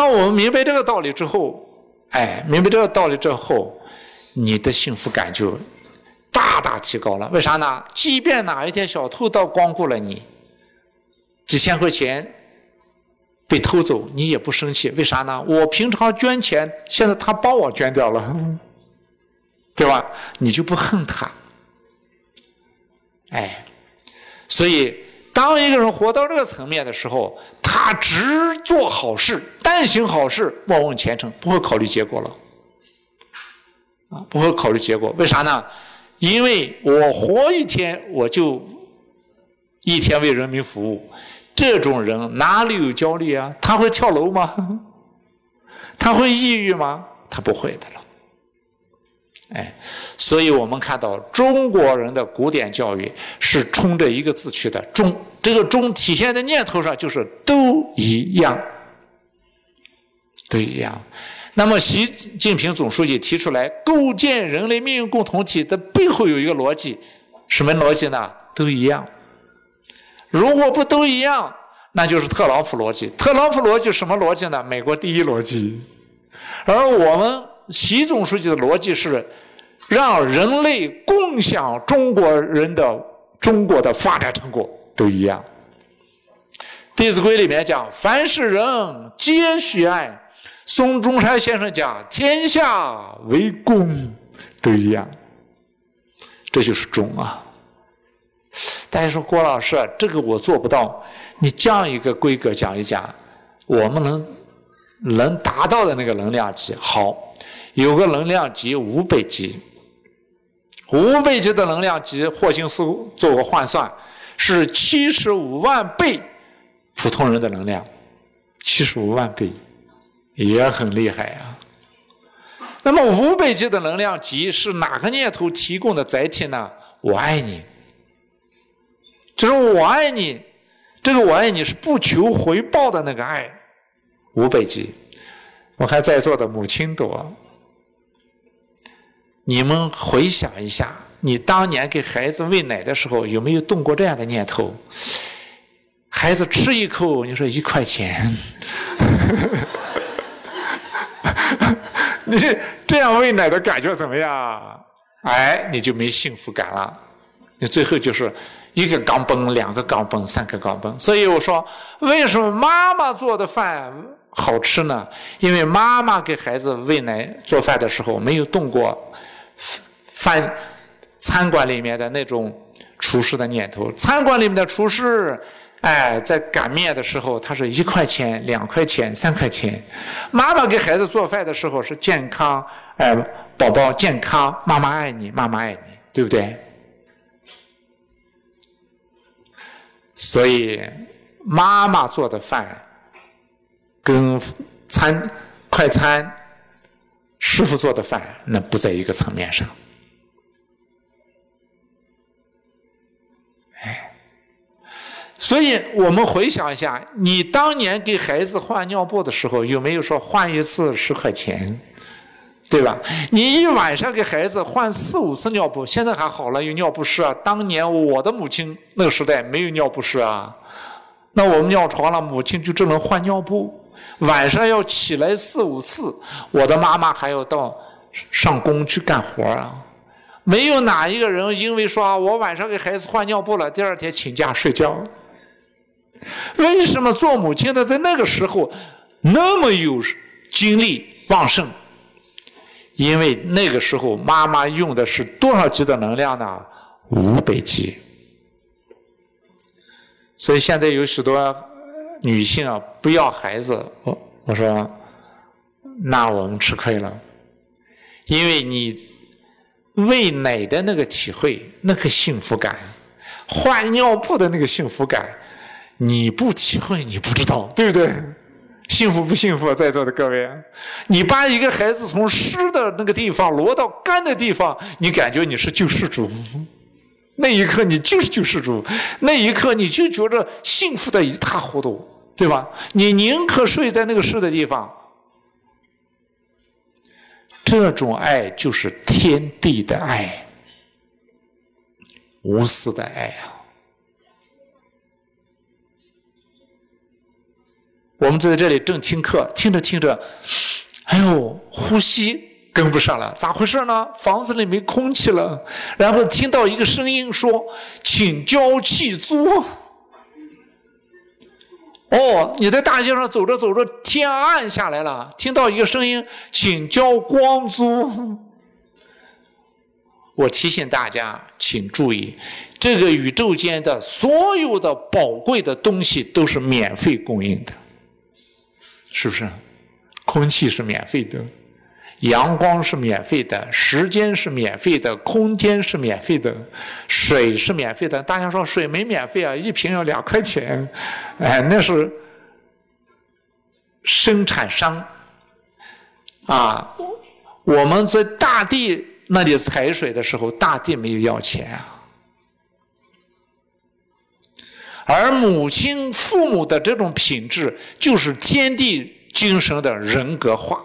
当我们明白这个道理之后，哎，明白这个道理之后，你的幸福感就大大提高了。为啥呢？即便哪一天小偷到光顾了你，几千块钱被偷走，你也不生气。为啥呢？我平常捐钱，现在他帮我捐掉了，对吧？你就不恨他。哎，所以。当一个人活到这个层面的时候，他只做好事，但行好事，莫问前程，不会考虑结果了。啊，不会考虑结果，为啥呢？因为我活一天，我就一天为人民服务。这种人哪里有焦虑啊？他会跳楼吗？他会抑郁吗？他不会的了。哎，所以我们看到中国人的古典教育是冲着一个字去的“中”。这个“中”体现在念头上，就是都一样，都一样。那么，习近平总书记提出来构建人类命运共同体的背后有一个逻辑，什么逻辑呢？都一样。如果不都一样，那就是特朗普逻辑。特朗普逻辑什么逻辑呢？美国第一逻辑。而我们习总书记的逻辑是。让人类共享中国人的中国的发展成果都一样，《弟子规》里面讲：“凡是人皆须爱。”孙中山先生讲：“天下为公。”都一样，这就是忠啊！大家说郭老师，这个我做不到，你降一个规格讲一讲，我们能能达到的那个能量级。好，有个能量级五百级。五倍级的能量级，霍金斯做过换算，是七十五万倍普通人的能量，七十五万倍，也很厉害啊。那么五倍级的能量级是哪个念头提供的载体呢？我爱你，就是我爱你，这个我爱你是不求回报的那个爱，五倍级。我看在座的母亲多。你们回想一下，你当年给孩子喂奶的时候，有没有动过这样的念头？孩子吃一口，你说一块钱，你这样喂奶的感觉怎么样？哎，你就没幸福感了。你最后就是一个钢崩，两个钢崩，三个钢崩。所以我说，为什么妈妈做的饭好吃呢？因为妈妈给孩子喂奶做饭的时候，没有动过。饭餐馆里面的那种厨师的念头，餐馆里面的厨师，哎，在擀面的时候，他是一块钱、两块钱、三块钱。妈妈给孩子做饭的时候是健康，哎，宝宝健康，妈妈爱你，妈妈爱你，对不对？所以妈妈做的饭跟餐快餐。师傅做的饭，那不在一个层面上。哎，所以我们回想一下，你当年给孩子换尿布的时候，有没有说换一次十块钱，对吧？你一晚上给孩子换四五次尿布，现在还好了，有尿不湿啊。当年我的母亲那个时代没有尿不湿啊，那我们尿床了，母亲就只能换尿布。晚上要起来四五次，我的妈妈还要到上工去干活啊。没有哪一个人因为说我晚上给孩子换尿布了，第二天请假睡觉。为什么做母亲的在那个时候那么有精力旺盛？因为那个时候妈妈用的是多少级的能量呢？五百级。所以现在有许多。女性啊，不要孩子，我我说，那我们吃亏了，因为你喂奶的那个体会，那个幸福感，换尿布的那个幸福感，你不体会你不知道，对不对？幸福不幸福？在座的各位，你把一个孩子从湿的那个地方挪到干的地方，你感觉你是救世主。那一刻你就是救世主，那一刻你就觉着幸福的一塌糊涂，对吧？你宁可睡在那个湿的地方。这种爱就是天地的爱，无私的爱啊！我们在这里正听课，听着听着，哎呦，呼吸跟不上了，咋回事呢？房子里没空气了。然后听到一个声音说：“请交气租。”哦，你在大街上走着走着，天暗下来了，听到一个声音：“请交光租。”我提醒大家，请注意，这个宇宙间的所有的宝贵的东西都是免费供应的，是不是？空气是免费的，阳光是免费的，时间是免费的，空间是免费的，水是免费的。大家说水没免费啊？一瓶要两块钱，哎，那是生产商啊。我们在大地。那里采水的时候，大地没有要钱啊。而母亲、父母的这种品质，就是天地精神的人格化。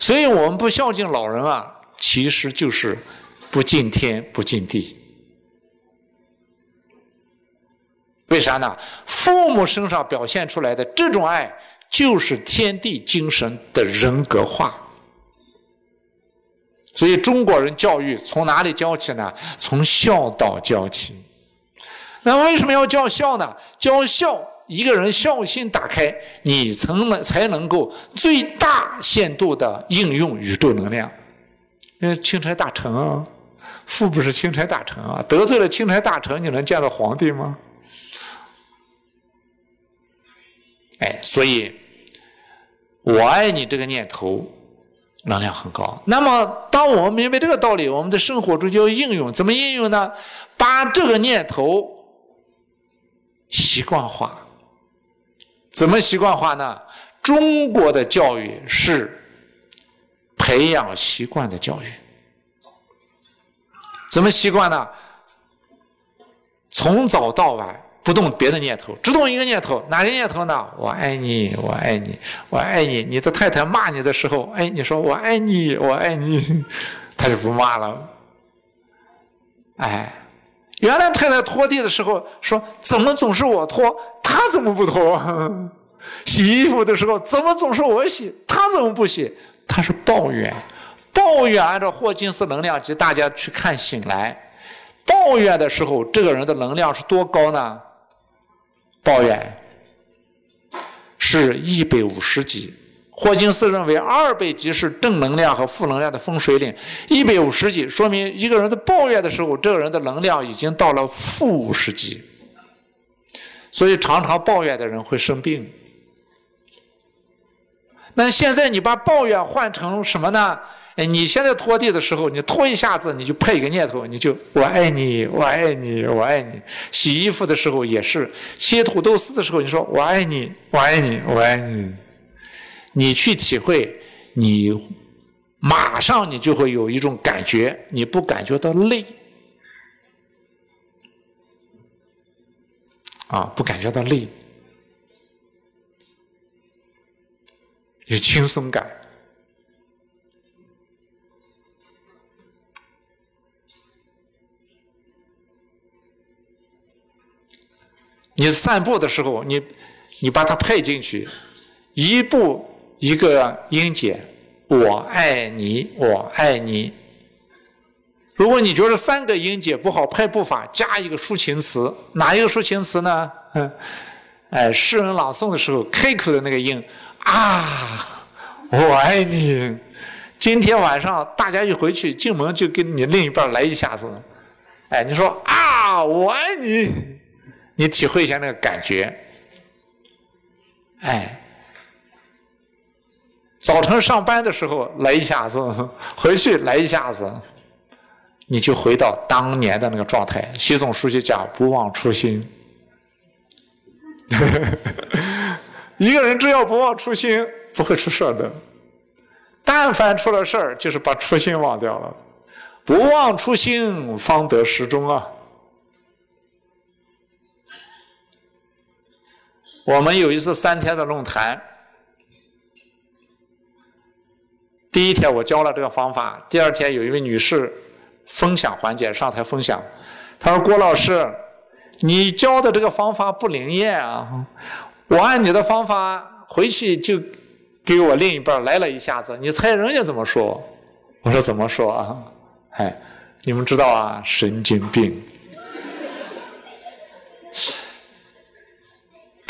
所以我们不孝敬老人啊，其实就是不敬天、不敬地。为啥呢？父母身上表现出来的这种爱，就是天地精神的人格化。所以中国人教育从哪里教起呢？从孝道教起。那为什么要教孝呢？教孝，一个人孝心打开，你才能才能够最大限度的应用宇宙能量。那钦差大臣啊，父不是钦差大臣啊，得罪了钦差大臣，你能见到皇帝吗？哎，所以我爱你这个念头。能量很高。那么，当我们明白这个道理，我们在生活中就要应用。怎么应用呢？把这个念头习惯化。怎么习惯化呢？中国的教育是培养习惯的教育。怎么习惯呢？从早到晚。不动别的念头，只动一个念头，哪个念头呢？我爱你，我爱你，我爱你。你的太太骂你的时候，哎，你说我爱你，我爱你，他就不骂了。哎，原来太太拖地的时候说，怎么总是我拖，他怎么不拖？洗衣服的时候，怎么总是我洗，他怎么不洗？他是抱怨，抱怨按照霍金斯能量级，大家去看醒来，抱怨的时候，这个人的能量是多高呢？抱怨是一百五十级，霍金斯认为二百级是正能量和负能量的分水岭，一百五十级说明一个人在抱怨的时候，这个人的能量已经到了负五十级，所以常常抱怨的人会生病。那现在你把抱怨换成什么呢？哎，你现在拖地的时候，你拖一下子，你就配一个念头，你就我爱你，我爱你，我爱你。洗衣服的时候也是，切土豆丝的时候，你说我爱你，我爱你，我爱你。你去体会，你马上你就会有一种感觉，你不感觉到累啊，不感觉到累，有轻松感。你散步的时候，你你把它配进去，一步一个音节，我爱你，我爱你。如果你觉得三个音节不好拍步法，加一个抒情词，哪一个抒情词呢？哎，诗人朗诵的时候开口的那个音啊，我爱你。今天晚上大家一回去进门就跟你另一半来一下子，哎，你说啊，我爱你。你体会一下那个感觉，哎，早晨上班的时候来一下子，回去来一下子，你就回到当年的那个状态。习总书记讲“不忘初心”，一个人只要不忘初心，不会出事儿的。但凡出了事儿，就是把初心忘掉了。不忘初心，方得始终啊。我们有一次三天的论坛，第一天我教了这个方法，第二天有一位女士分享环节上台分享，她说：“郭老师，你教的这个方法不灵验啊！我按你的方法回去就给我另一半来了一下子，你猜人家怎么说？我说怎么说啊？哎，你们知道啊，神经病。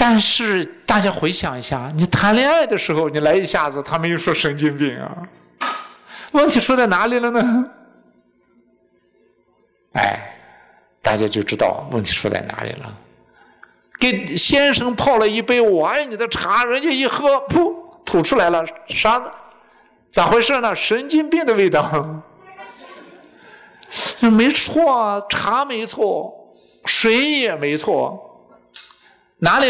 但是大家回想一下，你谈恋爱的时候，你来一下子，他没有说神经病啊？问题出在哪里了呢？哎，大家就知道问题出在哪里了。给先生泡了一杯我爱你的茶，人家一喝，噗，吐出来了，啥？咋回事呢？神经病的味道。没错啊，茶没错，水也没错。哪里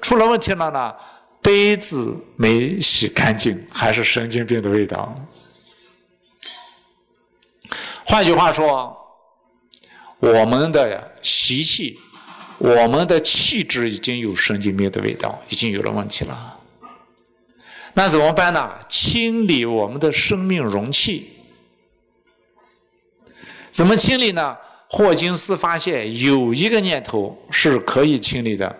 出了问题了呢？杯子没洗干净，还是神经病的味道。换句话说，我们的习气，我们的气质已经有神经病的味道，已经有了问题了。那怎么办呢？清理我们的生命容器。怎么清理呢？霍金斯发现有一个念头是可以清理的。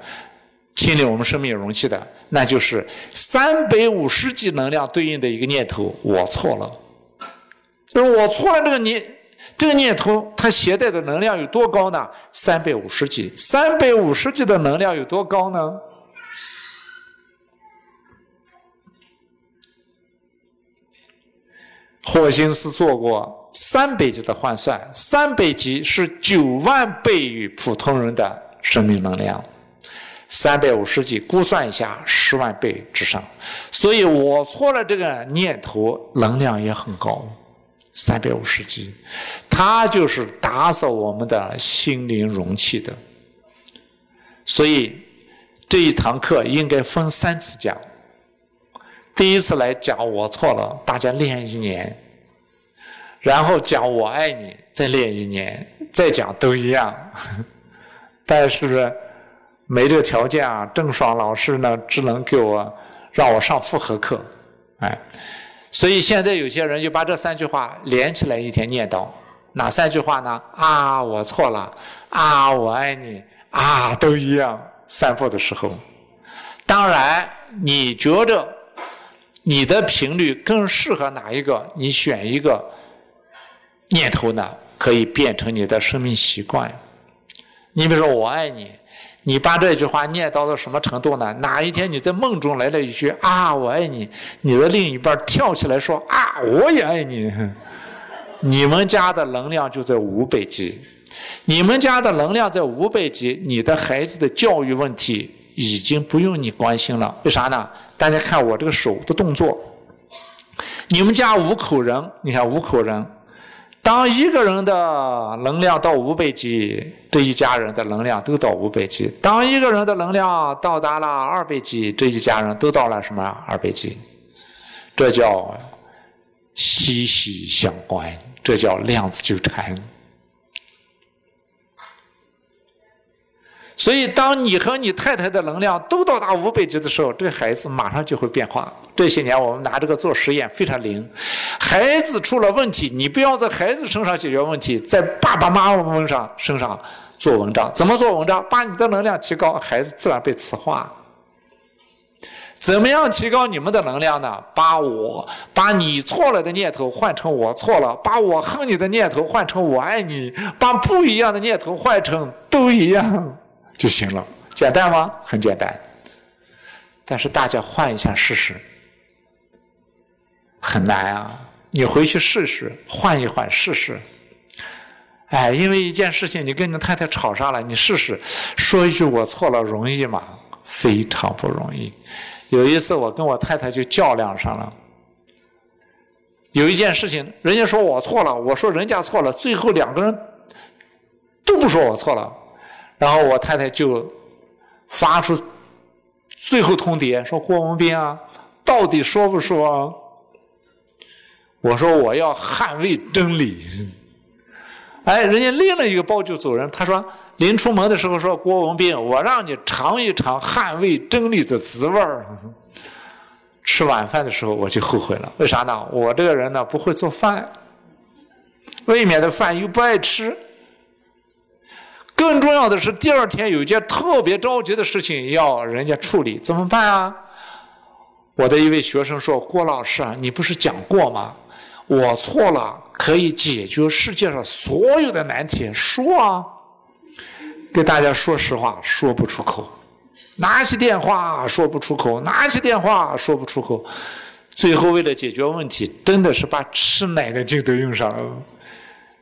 清理我们生命容器的，那就是三百五十级能量对应的一个念头。我错了，就是我错了。这个念，这个念头它携带的能量有多高呢？三百五十级。三百五十级的能量有多高呢？霍金斯做过三百级的换算，三百级是九万倍于普通人的生命能量。三百五十级，估算一下，十万倍之上。所以我错了，这个念头能量也很高，三百五十级，它就是打扫我们的心灵容器的。所以这一堂课应该分三次讲。第一次来讲我错了，大家练一年；然后讲我爱你，再练一年；再讲都一样，但是。没这个条件啊，郑爽老师呢只能给我让我上复合课，哎，所以现在有些人就把这三句话连起来一天念叨，哪三句话呢？啊，我错了，啊，我爱你，啊，都一样。散步的时候，当然你觉着你的频率更适合哪一个，你选一个念头呢，可以变成你的生命习惯。你比如说，我爱你。你把这句话念叨到什么程度呢？哪一天你在梦中来了一句“啊，我爱你”，你的另一半跳起来说“啊，我也爱你”，你们家的能量就在五百级。你们家的能量在五百级，你的孩子的教育问题已经不用你关心了。为啥呢？大家看我这个手的动作，你们家五口人，你看五口人。当一个人的能量到五百级，这一家人的能量都到五百级；当一个人的能量到达了二百级，这一家人都到了什么二百级？这叫息息相关，这叫量子纠缠。所以，当你和你太太的能量都到达五百级的时候，这个孩子马上就会变化。这些年，我们拿这个做实验，非常灵。孩子出了问题，你不要在孩子身上解决问题，在爸爸妈妈们上身上做文章。怎么做文章？把你的能量提高，孩子自然被磁化。怎么样提高你们的能量呢？把我把你错了的念头换成我错了，把我恨你的念头换成我爱你，把不一样的念头换成都一样。就行了，简单吗？很简单，但是大家换一下试试，很难啊！你回去试试，换一换试试。哎，因为一件事情，你跟你太太吵上了，你试试说一句“我错了”，容易吗？非常不容易。有一次，我跟我太太就较量上了。有一件事情，人家说我错了，我说人家错了，最后两个人都不说我错了。然后我太太就发出最后通牒，说郭文斌啊，到底说不说？我说我要捍卫真理。哎，人家拎了一个包就走人。他说临出门的时候说郭文斌，我让你尝一尝捍卫真理的滋味儿。吃晚饭的时候我就后悔了，为啥呢？我这个人呢不会做饭，外面的饭又不爱吃。更重要的是，第二天有一件特别着急的事情要人家处理，怎么办啊？我的一位学生说：“郭老师啊，你不是讲过吗？我错了，可以解决世界上所有的难题。说啊，跟大家说实话，说不出口。拿起电话说不出口，拿起电话说不出口。最后为了解决问题，真的是把吃奶的劲都用上了，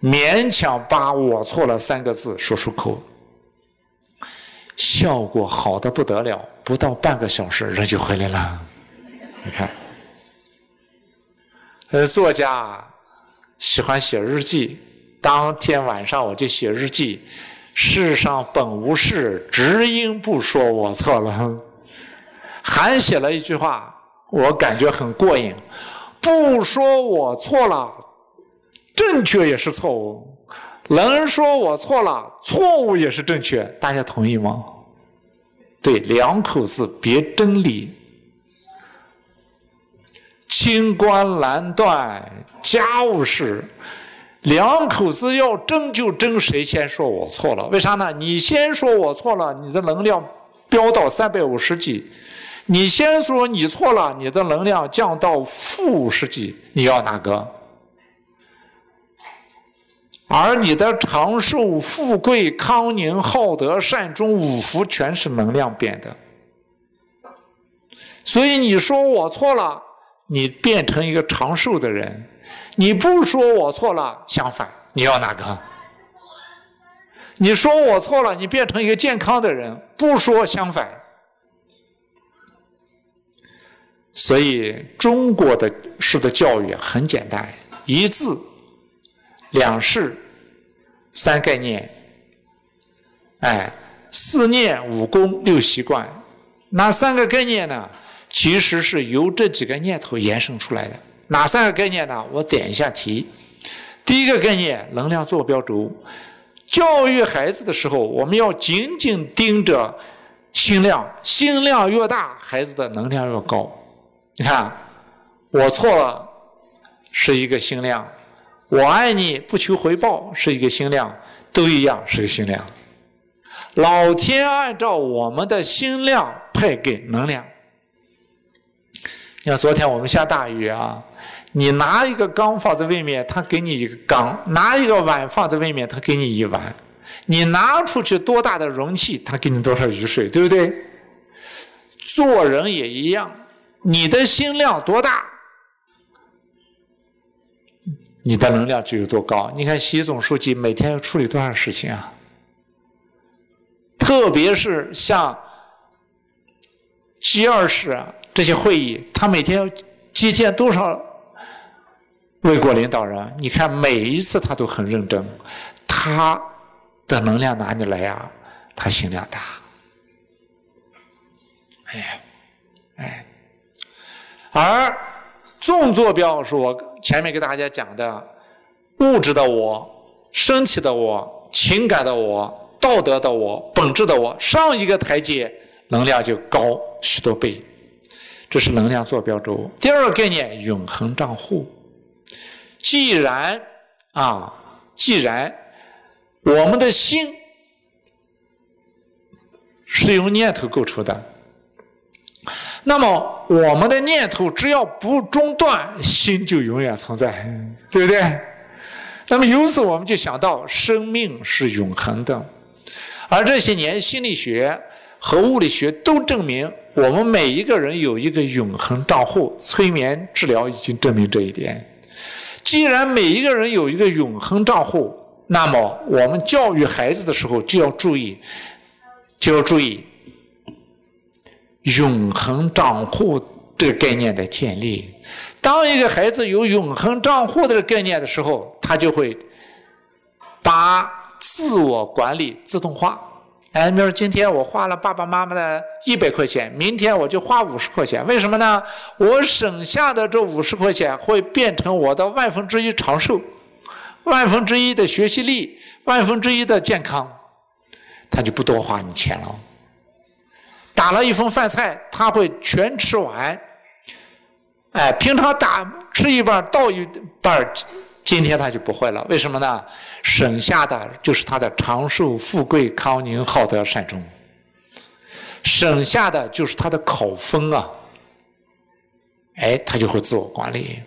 勉强把我错了三个字说出口，效果好的不得了，不到半个小时人就回来了。你看，呃，作家喜欢写日记，当天晚上我就写日记。世上本无事，只因不说我错了。还写了一句话，我感觉很过瘾：不说我错了，正确也是错误；能说我错了，错误也是正确。大家同意吗？对，两口子别争理。清官难断家务事。两口子要争就争谁先说我错了？为啥呢？你先说我错了，你的能量飙到三百五十几；你先说你错了，你的能量降到负五十几。你要哪个？而你的长寿、富贵、康宁、好德、善终、五福，全是能量变的。所以你说我错了，你变成一个长寿的人。你不说我错了，相反，你要哪个？你说我错了，你变成一个健康的人；不说，相反。所以，中国的式的教育很简单：一字、两事、三概念，哎，四念、五功、六习惯。那三个概念呢？其实是由这几个念头延伸出来的。哪三个概念呢？我点一下题。第一个概念，能量坐标轴。教育孩子的时候，我们要紧紧盯着心量，心量越大，孩子的能量越高。你看，我错了是一个心量，我爱你不求回报是一个心量，都一样是个心量。老天按照我们的心量配给能量。你看，昨天我们下大雨啊。你拿一个缸放在外面，他给你一个缸；拿一个碗放在外面，他给你一碗。你拿出去多大的容器，他给你多少雨水，对不对？做人也一样，你的心量多大，你的能量就有多高。你看习总书记每天要处理多少事情啊？特别是像 G 二十这些会议，他每天要接见多少？为国领导人，你看每一次他都很认真，他的能量哪里来呀？他心量大。哎，哎，而纵坐标是我前面给大家讲的物质的我、身体的我、情感的我、道德的我、本质的我，上一个台阶能量就高许多倍，这是能量坐标轴。第二个概念，永恒账户。既然啊，既然我们的心是由念头构成的，那么我们的念头只要不中断，心就永远存在，对不对？那么由此我们就想到，生命是永恒的，而这些年心理学和物理学都证明，我们每一个人有一个永恒账户，催眠治疗已经证明这一点。既然每一个人有一个永恒账户，那么我们教育孩子的时候就要注意，就要注意永恒账户这个概念的建立。当一个孩子有永恒账户的概念的时候，他就会把自我管理自动化。哎，比如今天我花了爸爸妈妈的一百块钱，明天我就花五十块钱，为什么呢？我省下的这五十块钱会变成我的万分之一长寿，万分之一的学习力，万分之一的健康，他就不多花你钱了。打了一份饭菜，他会全吃完。哎，平常打吃一半倒一半今天他就不会了，为什么呢？省下的就是他的长寿、富贵、康宁、好德、善终，省下的就是他的口分啊。哎，他就会自我管理。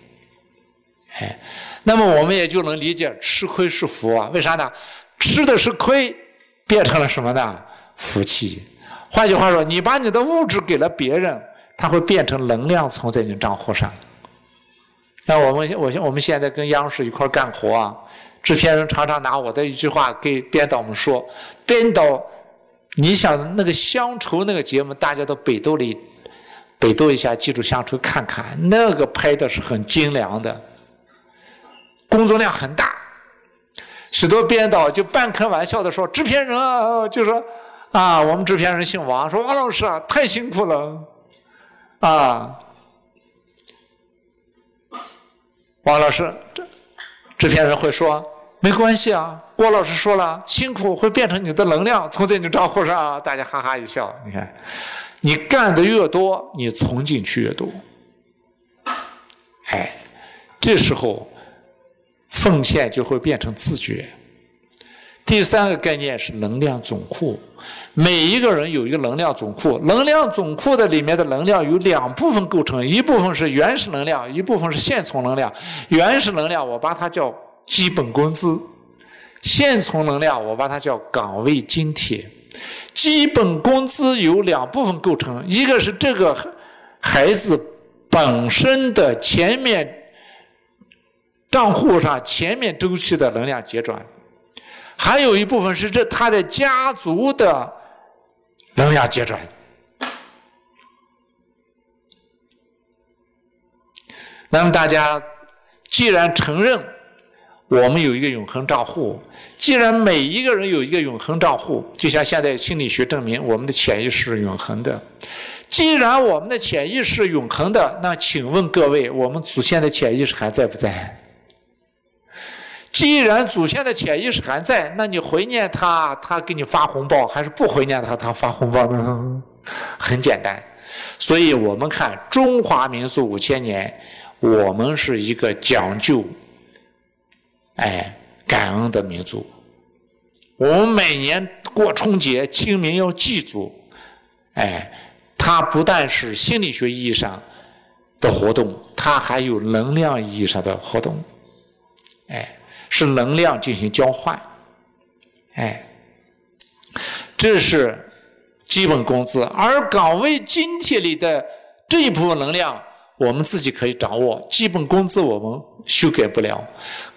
哎，那么我们也就能理解吃亏是福啊？为啥呢？吃的是亏，变成了什么呢？福气。换句话说，你把你的物质给了别人，它会变成能量存在你账户上。那我们我我们现在跟央视一块干活啊，制片人常常拿我的一句话给编导们说：“编导，你想那个乡愁那个节目，大家都百度里百度一下，记住乡愁看看，那个拍的是很精良的，工作量很大。许多编导就半开玩笑的说，制片人啊，就说啊，我们制片人姓王，说王老师啊，太辛苦了，啊。”王老师，这制片人会说没关系啊。郭老师说了，辛苦会变成你的能量，存在你账户上。大家哈哈一笑。你看，你干的越多，你存进去越多。哎，这时候奉献就会变成自觉。第三个概念是能量总库。每一个人有一个能量总库，能量总库的里面的能量由两部分构成，一部分是原始能量，一部分是现存能量。原始能量我把它叫基本工资，现存能量我把它叫岗位津贴。基本工资由两部分构成，一个是这个孩子本身的前面账户上前面周期的能量结转，还有一部分是这他的家族的。能量结转，那么大家既然承认我们有一个永恒账户，既然每一个人有一个永恒账户，就像现在心理学证明我们的潜意识是永恒的。既然我们的潜意识永恒的，那请问各位，我们祖先的潜意识还在不在？既然祖先的潜意识还在，那你回念他，他给你发红包，还是不回念他，他发红包呢？很简单，所以我们看中华民族五千年，我们是一个讲究，哎，感恩的民族。我们每年过春节、清明要祭祖，哎，它不但是心理学意义上的活动，它还有能量意义上的活动，哎。是能量进行交换，哎，这是基本工资。而岗位津贴里的这一部分能量，我们自己可以掌握。基本工资我们修改不了。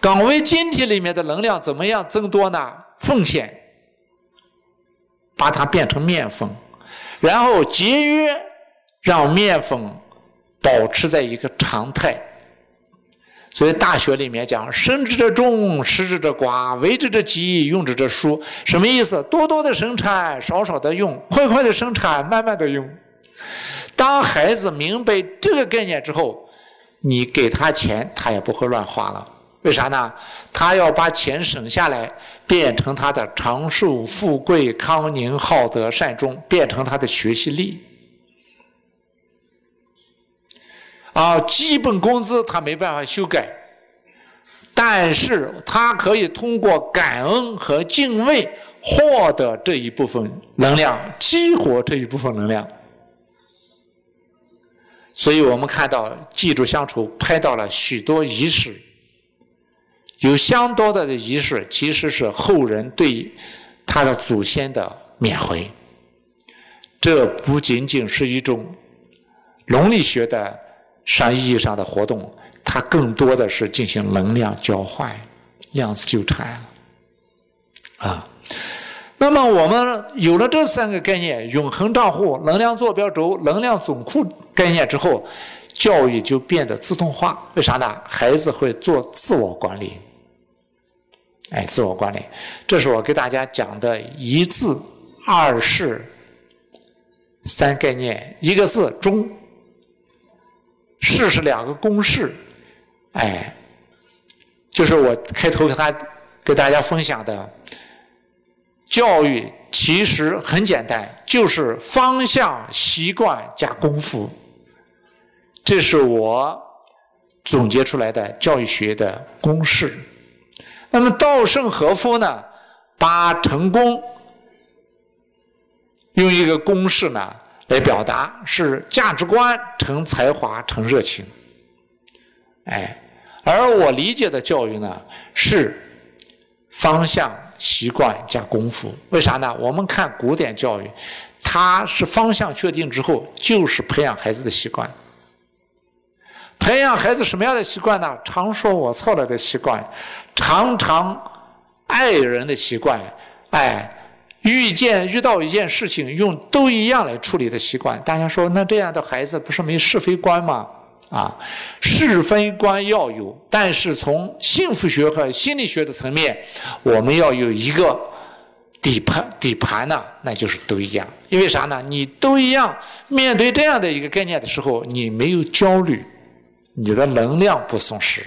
岗位津贴里面的能量怎么样增多呢？奉献，把它变成面粉，然后节约，让面粉保持在一个常态。所以大学里面讲，生之者众，食之者寡，为之者急，用之者疏。什么意思？多多的生产，少少的用；快快的生产，慢慢的用。当孩子明白这个概念之后，你给他钱，他也不会乱花了。为啥呢？他要把钱省下来，变成他的长寿、富贵、康宁、好德、善终，变成他的学习力。啊，基本工资他没办法修改，但是他可以通过感恩和敬畏获得这一部分能量，激活这一部分能量。所以我们看到，记住相处拍到了许多仪式，有相当多的仪式其实是后人对他的祖先的缅怀。这不仅仅是一种农历学的。上意义上的活动，它更多的是进行能量交换、量子纠缠啊。那么我们有了这三个概念：永恒账户、能量坐标轴、能量总库概念之后，教育就变得自动化。为啥呢？孩子会做自我管理。哎，自我管理，这是我给大家讲的一字、二事、三概念，一个字中。式是两个公式，哎，就是我开头给他给大家分享的，教育其实很简单，就是方向、习惯加功夫。这是我总结出来的教育学的公式。那么稻盛和夫呢，把成功用一个公式呢来表达，是价值观成才华成热情。哎，而我理解的教育呢是方向、习惯加功夫。为啥呢？我们看古典教育，它是方向确定之后，就是培养孩子的习惯。培养孩子什么样的习惯呢？常说我错了的习惯，常常爱人的习惯，哎，遇见遇到一件事情用都一样来处理的习惯。大家说，那这样的孩子不是没是非观吗？啊，是非观要有，但是从幸福学和心理学的层面，我们要有一个底盘底盘呢，那就是都一样。因为啥呢？你都一样，面对这样的一个概念的时候，你没有焦虑。你的能量不松弛。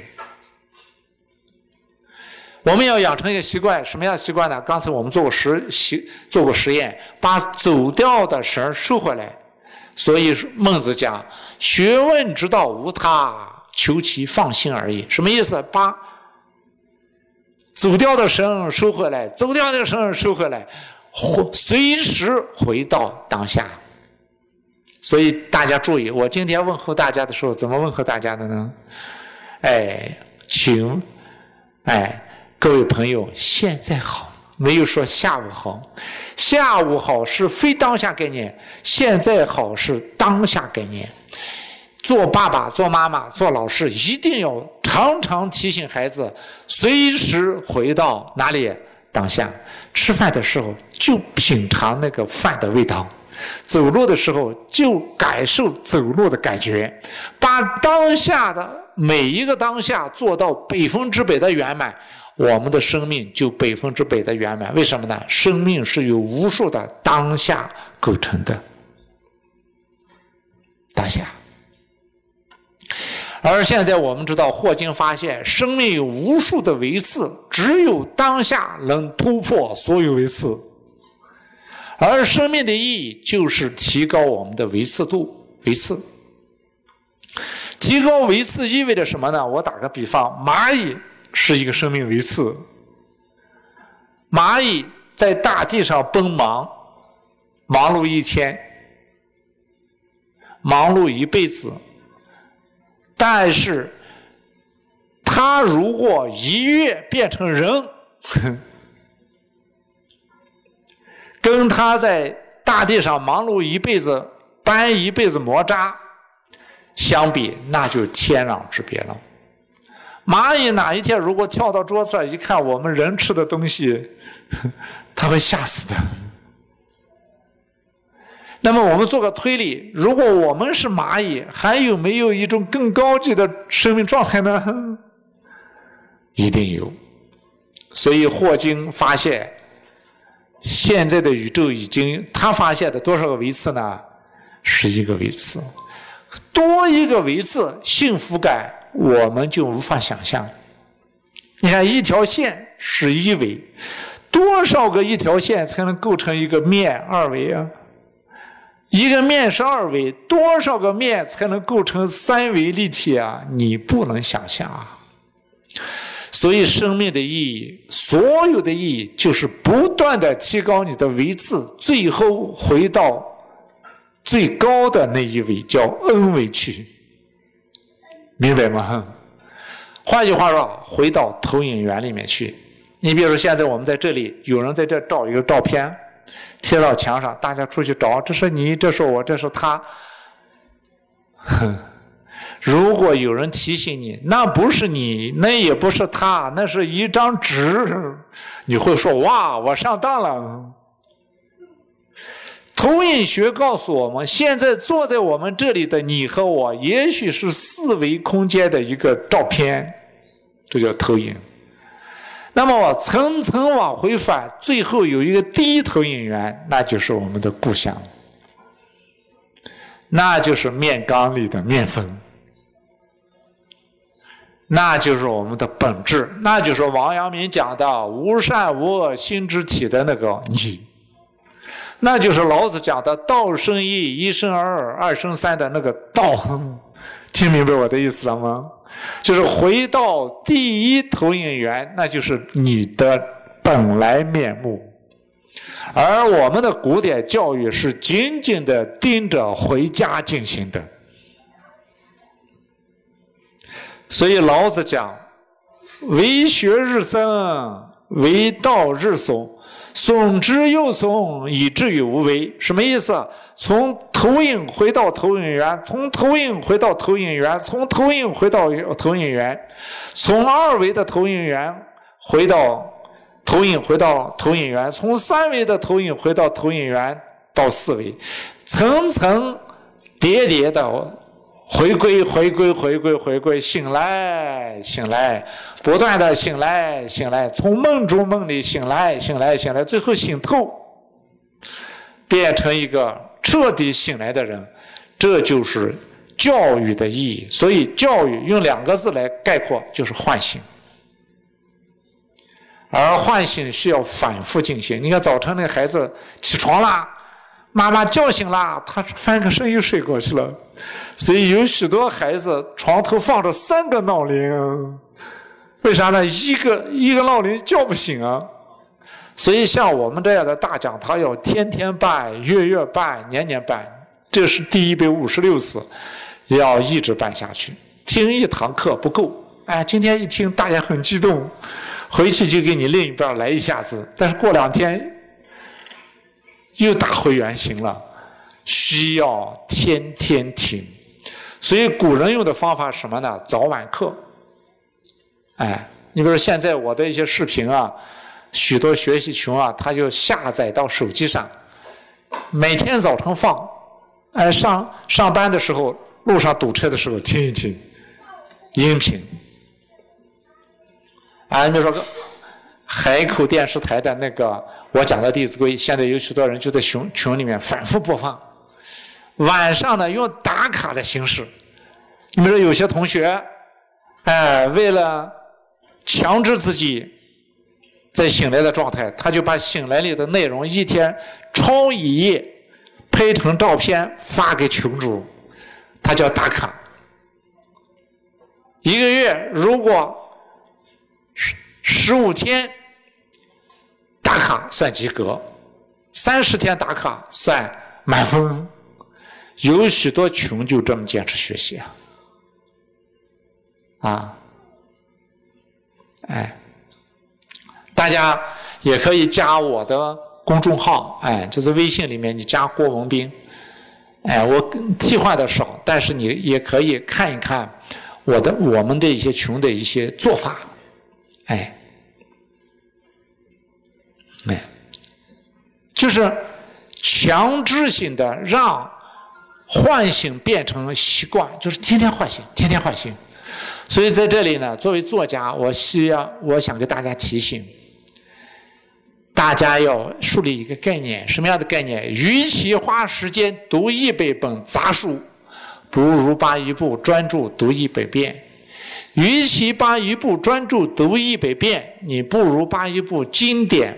我们要养成一个习惯，什么样的习惯呢？刚才我们做过实习，做过实验，把走掉的绳收回来。所以孟子讲：“学问之道无他，求其放心而已。”什么意思？把走掉的绳收回来，走掉的绳收回来，随时回到当下。所以大家注意，我今天问候大家的时候，怎么问候大家的呢？哎，请，哎，各位朋友，现在好，没有说下午好。下午好是非当下概念，现在好是当下概念。做爸爸、做妈妈、做老师，一定要常常提醒孩子，随时回到哪里？当下。吃饭的时候就品尝那个饭的味道。走路的时候就感受走路的感觉，把当下的每一个当下做到百分之百的圆满，我们的生命就百分之百的圆满。为什么呢？生命是由无数的当下构成的，当下。而现在我们知道，霍金发现生命有无数的维次，只有当下能突破所有维次。而生命的意义就是提高我们的维次度，维次。提高维次意味着什么呢？我打个比方，蚂蚁是一个生命维次。蚂蚁在大地上奔忙，忙碌一天，忙碌一辈子。但是，它如果一跃变成人。跟他在大地上忙碌一辈子、搬一辈子磨渣相比，那就天壤之别了。蚂蚁哪一天如果跳到桌子上一看我们人吃的东西，它会吓死的。那么我们做个推理：如果我们是蚂蚁，还有没有一种更高级的生命状态呢？一定有。所以霍金发现。现在的宇宙已经，他发现的多少个维次呢？十一个维次，多一个维次，幸福感我们就无法想象。你看，一条线是一维，多少个一条线才能构成一个面二维啊？一个面是二维，多少个面才能构成三维立体啊？你不能想象啊！所以，生命的意义，所有的意义，就是不断的提高你的维次，最后回到最高的那一位，叫 N 维去，明白吗？换句话说，回到投影源里面去。你比如说，现在我们在这里，有人在这照一个照片，贴到墙上，大家出去找，这是你，这是我，这是他。哼。如果有人提醒你，那不是你，那也不是他，那是一张纸，你会说：“哇，我上当了。”投影学告诉我们，现在坐在我们这里的你和我，也许是四维空间的一个照片，这叫投影。那么我层层往回返，最后有一个第一投影源，那就是我们的故乡，那就是面缸里的面粉。那就是我们的本质，那就是王阳明讲的“无善无恶心之体”的那个你，那就是老子讲的“道生一，一生二，二生三”的那个道。听明白我的意思了吗？就是回到第一投影源，那就是你的本来面目。而我们的古典教育是紧紧的盯着回家进行的。所以老子讲：“为学日增，为道日损。损之又损，以至于无为。”什么意思？从投影回到投影源，从投影回到投影源，从投影回到投影源，从二维的投影源回到投影，回到投影源，从三维的投影回到投影源到四维，层层叠叠的。回归，回归，回归，回归，醒来，醒来，不断的醒来，醒来，从梦中梦里醒来，醒来，醒来，最后醒透，变成一个彻底醒来的人，这就是教育的意义。所以，教育用两个字来概括，就是唤醒。而唤醒需要反复进行。你看，早晨那孩子起床啦。妈妈叫醒了，他翻个身又睡过去了，所以有许多孩子床头放着三个闹铃，为啥呢？一个一个闹铃叫不醒啊。所以像我们这样的大讲堂要天天办、月月办、年年办，这是第一百五十六次，要一直办下去。听一堂课不够，哎，今天一听大家很激动，回去就给你另一半来一下子，但是过两天。又打回原形了，需要天天听，所以古人用的方法什么呢？早晚课。哎，你比如说现在我的一些视频啊，许多学习群啊，他就下载到手机上，每天早晨放，哎上上班的时候，路上堵车的时候听一听，音频。啊，你比如说海口电视台的那个。我讲的《弟子规》，现在有许多人就在群群里面反复播放。晚上呢，用打卡的形式。你比如说，有些同学，哎，为了强制自己在醒来的状态，他就把醒来里的内容一天抄一页，拍成照片发给群主，他叫打卡。一个月如果十十五天。打卡算及格，三十天打卡算满分。有许多群就这么坚持学习啊，啊，哎，大家也可以加我的公众号，哎，就是微信里面你加郭文斌，哎，我替换的少，但是你也可以看一看我的我们的一些群的一些做法，哎。哎，就是强制性的让唤醒变成习惯，就是天天唤醒，天天唤醒。所以在这里呢，作为作家，我需要我想给大家提醒，大家要树立一个概念，什么样的概念？与其花时间读一百本杂书，不如把一部专注读一百遍。与其把一部专注读一百遍，你不如把一部经典。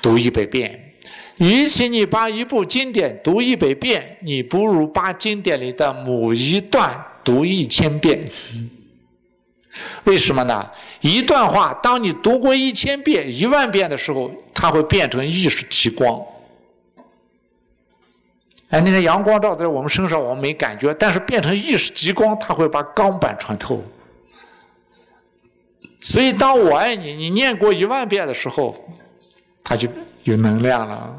读一百遍，与其你把一部经典读一百遍，你不如把经典里的某一段读一千遍。为什么呢？一段话，当你读过一千遍、一万遍的时候，它会变成意识极光。哎，那个阳光照在我们身上，我们没感觉，但是变成意识极光，它会把钢板穿透。所以，当我爱你，你念过一万遍的时候。它就有能量了，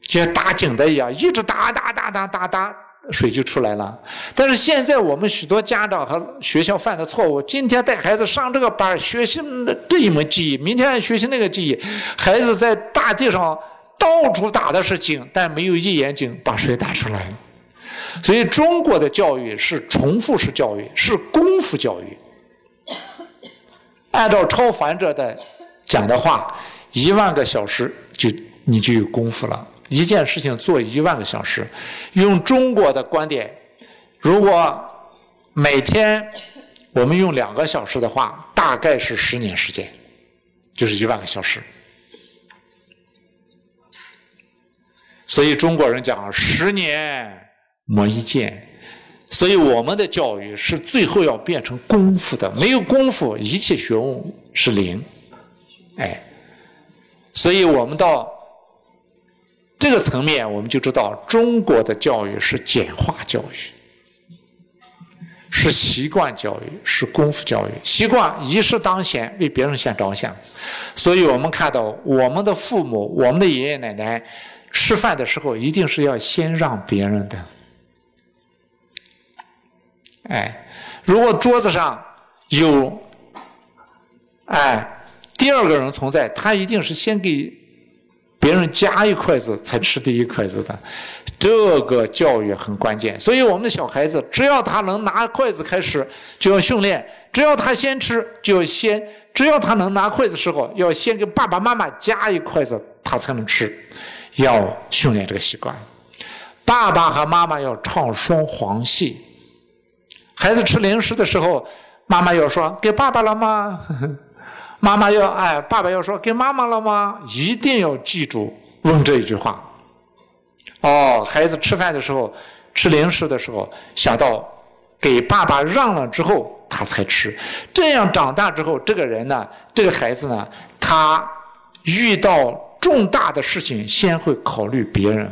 就像打井的一样，一直打打打打打打，水就出来了。但是现在我们许多家长和学校犯的错误：今天带孩子上这个班学习这一门技艺，明天学习那个技艺，孩子在大地上到处打的是井，但没有一眼井把水打出来。所以中国的教育是重复式教育，是功夫教育。按照超凡者的。讲的话，一万个小时就你就有功夫了。一件事情做一万个小时，用中国的观点，如果每天我们用两个小时的话，大概是十年时间，就是一万个小时。所以中国人讲十年磨一剑，所以我们的教育是最后要变成功夫的，没有功夫，一切学问是零。哎，所以我们到这个层面，我们就知道中国的教育是简化教育，是习惯教育，是功夫教育。习惯一事当先，为别人先着想。所以我们看到我们的父母，我们的爷爷奶奶吃饭的时候，一定是要先让别人的。哎，如果桌子上有，哎。第二个人存在，他一定是先给别人夹一筷子才吃第一筷子的，这个教育很关键。所以我们的小孩子，只要他能拿筷子开始，就要训练；只要他先吃，就要先；只要他能拿筷子时候，要先给爸爸妈妈夹一筷子，他才能吃。要训练这个习惯。爸爸和妈妈要唱双簧戏。孩子吃零食的时候，妈妈要说：“给爸爸了吗？”呵 呵妈妈要哎，爸爸要说给妈妈了吗？一定要记住问这一句话。哦，孩子吃饭的时候吃零食的时候，想到给爸爸让了之后他才吃。这样长大之后，这个人呢，这个孩子呢，他遇到重大的事情先会考虑别人。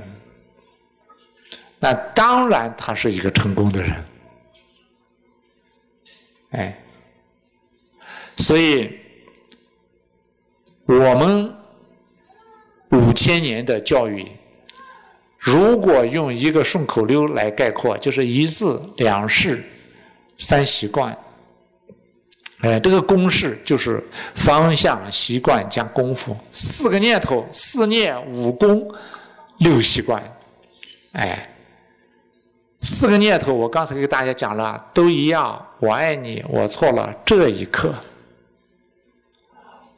那当然，他是一个成功的人。哎，所以。我们五千年的教育，如果用一个顺口溜来概括，就是一字两事三习惯。哎，这个公式就是方向、习惯加功夫，四个念头：四念、五功、六习惯。哎，四个念头，我刚才给大家讲了，都一样。我爱你，我错了，这一刻。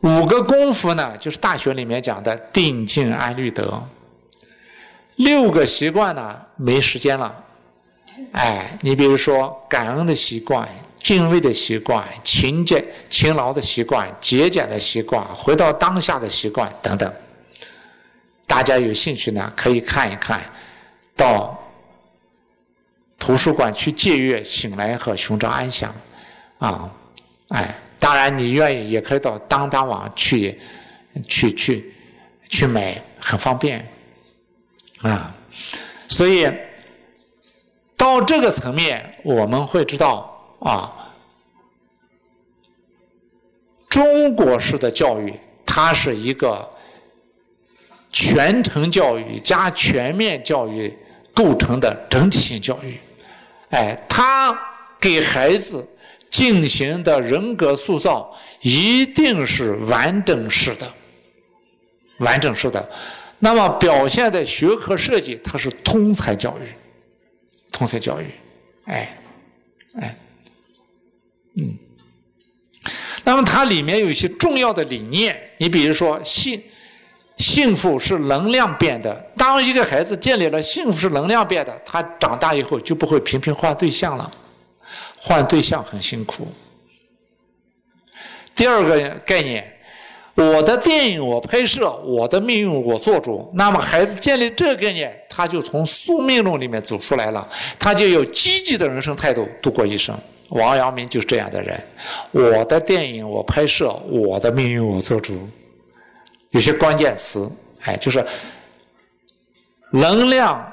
五个功夫呢，就是大学里面讲的定静安律德。六个习惯呢，没时间了。哎，你比如说感恩的习惯、敬畏的习惯、勤俭勤劳的习惯、节俭的习惯、回到当下的习惯等等。大家有兴趣呢，可以看一看，到图书馆去借阅《醒来和寻找安详》啊，哎。当然，你愿意也可以到当当网去，去去去买，很方便啊。所以到这个层面，我们会知道啊，中国式的教育，它是一个全程教育加全面教育构成的整体性教育。哎，它给孩子。进行的人格塑造一定是完整式的，完整式的。那么表现在学科设计，它是通才教育，通才教育，哎，哎，嗯。那么它里面有一些重要的理念，你比如说幸幸福是能量变的。当一个孩子建立了幸福是能量变的，他长大以后就不会频频换对象了。换对象很辛苦。第二个概念，我的电影我拍摄，我的命运我做主。那么孩子建立这个概念，他就从宿命论里面走出来了，他就有积极的人生态度度过一生。王阳明就是这样的人。我的电影我拍摄，我的命运我做主。有些关键词，哎，就是能量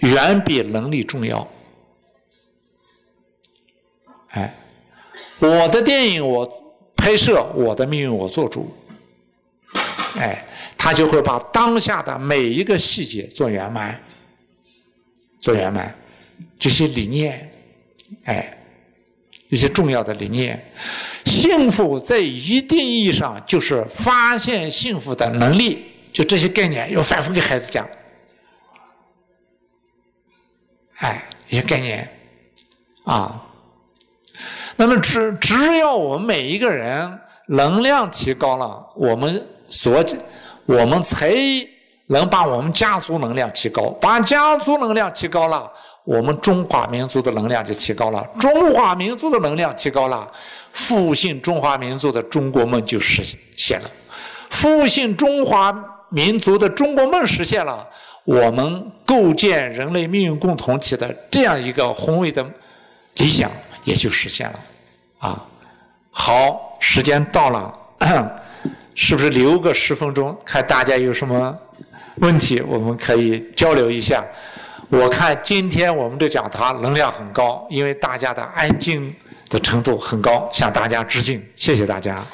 远比能力重要。哎，我的电影我拍摄，我的命运我做主。哎，他就会把当下的每一个细节做圆满，做圆满这些理念，哎，一些重要的理念。幸福在一定意义上就是发现幸福的能力，就这些概念要反复给孩子讲。哎，一些概念啊。那么只只要我们每一个人能量提高了，我们所我们才能把我们家族能量提高，把家族能量提高了，我们中华民族的能量就提高了。中华民族的能量提高了，复兴中华民族的中国梦就实现了。复兴中华民族的中国梦实现了，我们构建人类命运共同体的这样一个宏伟的理想也就实现了。啊，好，时间到了，是不是留个十分钟，看大家有什么问题，我们可以交流一下。我看今天我们的讲堂能量很高，因为大家的安静的程度很高，向大家致敬，谢谢大家。